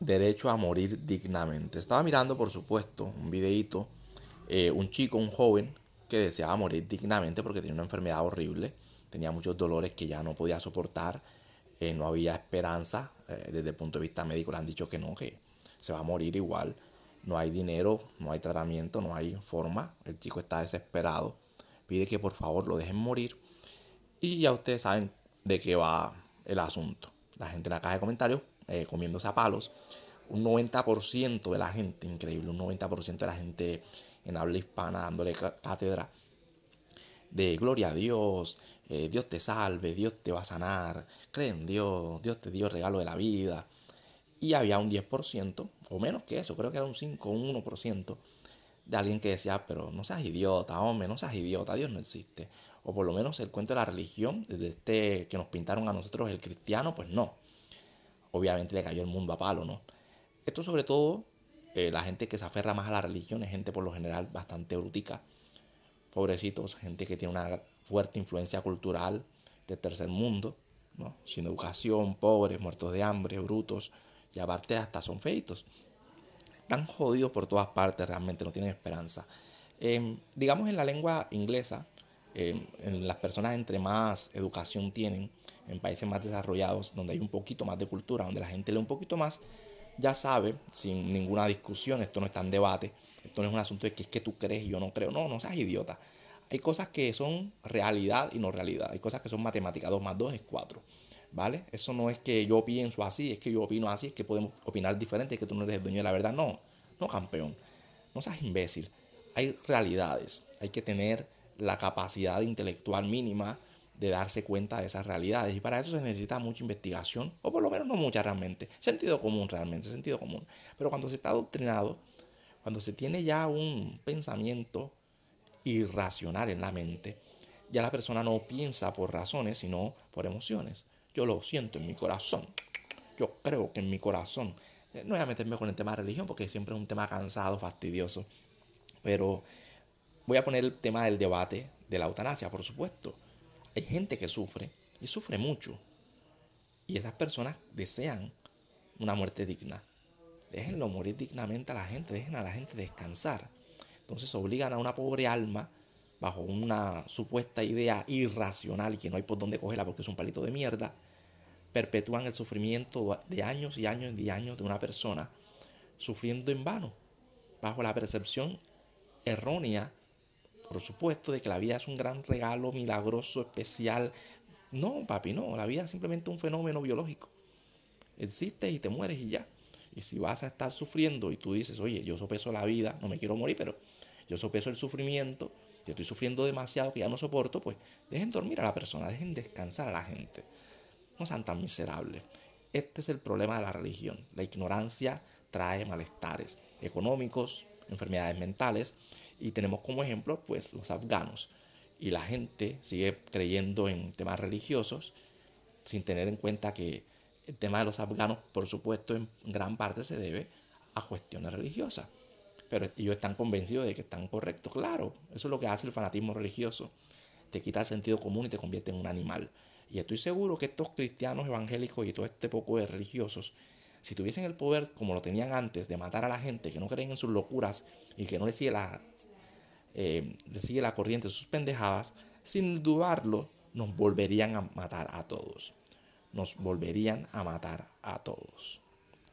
derecho a morir dignamente. Estaba mirando, por supuesto, un videíto, eh, un chico, un joven, que deseaba morir dignamente porque tenía una enfermedad horrible, tenía muchos dolores que ya no podía soportar, eh, no había esperanza, eh, desde el punto de vista médico le han dicho que no, que se va a morir igual, no hay dinero, no hay tratamiento, no hay forma, el chico está desesperado, pide que por favor lo dejen morir y ya ustedes saben de qué va el asunto. La gente en la caja de comentarios eh, comiéndose a palos. Un 90% de la gente, increíble, un 90% de la gente en habla hispana dándole cátedra de gloria a Dios, eh, Dios te salve, Dios te va a sanar, cree en Dios, Dios te dio el regalo de la vida. Y había un 10%, o menos que eso, creo que era un 5 o un 1% de alguien que decía, pero no seas idiota, hombre, no seas idiota, Dios no existe. O por lo menos el cuento de la religión, desde este que nos pintaron a nosotros el cristiano, pues no obviamente le cayó el mundo a palo, ¿no? Esto sobre todo, eh, la gente que se aferra más a la religión es gente por lo general bastante brutica, pobrecitos, gente que tiene una fuerte influencia cultural de tercer mundo, ¿no? sin educación, pobres, muertos de hambre, brutos, y aparte hasta son feitos. Están jodidos por todas partes, realmente no tienen esperanza. Em, digamos en la lengua inglesa, em, en las personas entre más educación tienen, en países más desarrollados, donde hay un poquito más de cultura, donde la gente lee un poquito más, ya sabe, sin ninguna discusión, esto no está en debate, esto no es un asunto de que es que tú crees y yo no creo, no, no seas idiota. Hay cosas que son realidad y no realidad, hay cosas que son matemáticas, 2 más 2 es 4, ¿vale? Eso no es que yo pienso así, es que yo opino así, es que podemos opinar diferente, es que tú no eres el dueño de la verdad, no, no campeón, no seas imbécil. Hay realidades, hay que tener la capacidad intelectual mínima de darse cuenta de esas realidades. Y para eso se necesita mucha investigación, o por lo menos no mucha realmente, sentido común realmente, sentido común. Pero cuando se está adoctrinado, cuando se tiene ya un pensamiento irracional en la mente, ya la persona no piensa por razones, sino por emociones. Yo lo siento en mi corazón. Yo creo que en mi corazón. Eh, no voy a meterme con el tema de religión porque siempre es un tema cansado, fastidioso. Pero voy a poner el tema del debate de la eutanasia, por supuesto. Hay gente que sufre y sufre mucho. Y esas personas desean una muerte digna. Déjenlo morir dignamente a la gente, dejen a la gente descansar. Entonces obligan a una pobre alma bajo una supuesta idea irracional y que no hay por dónde cogerla porque es un palito de mierda, perpetúan el sufrimiento de años y años y años de una persona sufriendo en vano, bajo la percepción errónea por supuesto, de que la vida es un gran regalo milagroso, especial. No, papi, no. La vida es simplemente un fenómeno biológico. Existe y te mueres y ya. Y si vas a estar sufriendo y tú dices, oye, yo sopeso la vida, no me quiero morir, pero yo sopeso el sufrimiento, yo estoy sufriendo demasiado que ya no soporto, pues dejen dormir a la persona, dejen descansar a la gente. No sean tan miserables. Este es el problema de la religión. La ignorancia trae malestares económicos, enfermedades mentales y tenemos como ejemplo pues los afganos. Y la gente sigue creyendo en temas religiosos sin tener en cuenta que el tema de los afganos, por supuesto, en gran parte se debe a cuestiones religiosas. Pero ellos están convencidos de que están correctos. Claro, eso es lo que hace el fanatismo religioso. Te quita el sentido común y te convierte en un animal. Y estoy seguro que estos cristianos evangélicos y todo este poco de religiosos, si tuviesen el poder como lo tenían antes de matar a la gente que no creen en sus locuras y que no le sigue la eh, le sigue la corriente sus pendejadas, sin dudarlo, nos volverían a matar a todos. Nos volverían a matar a todos.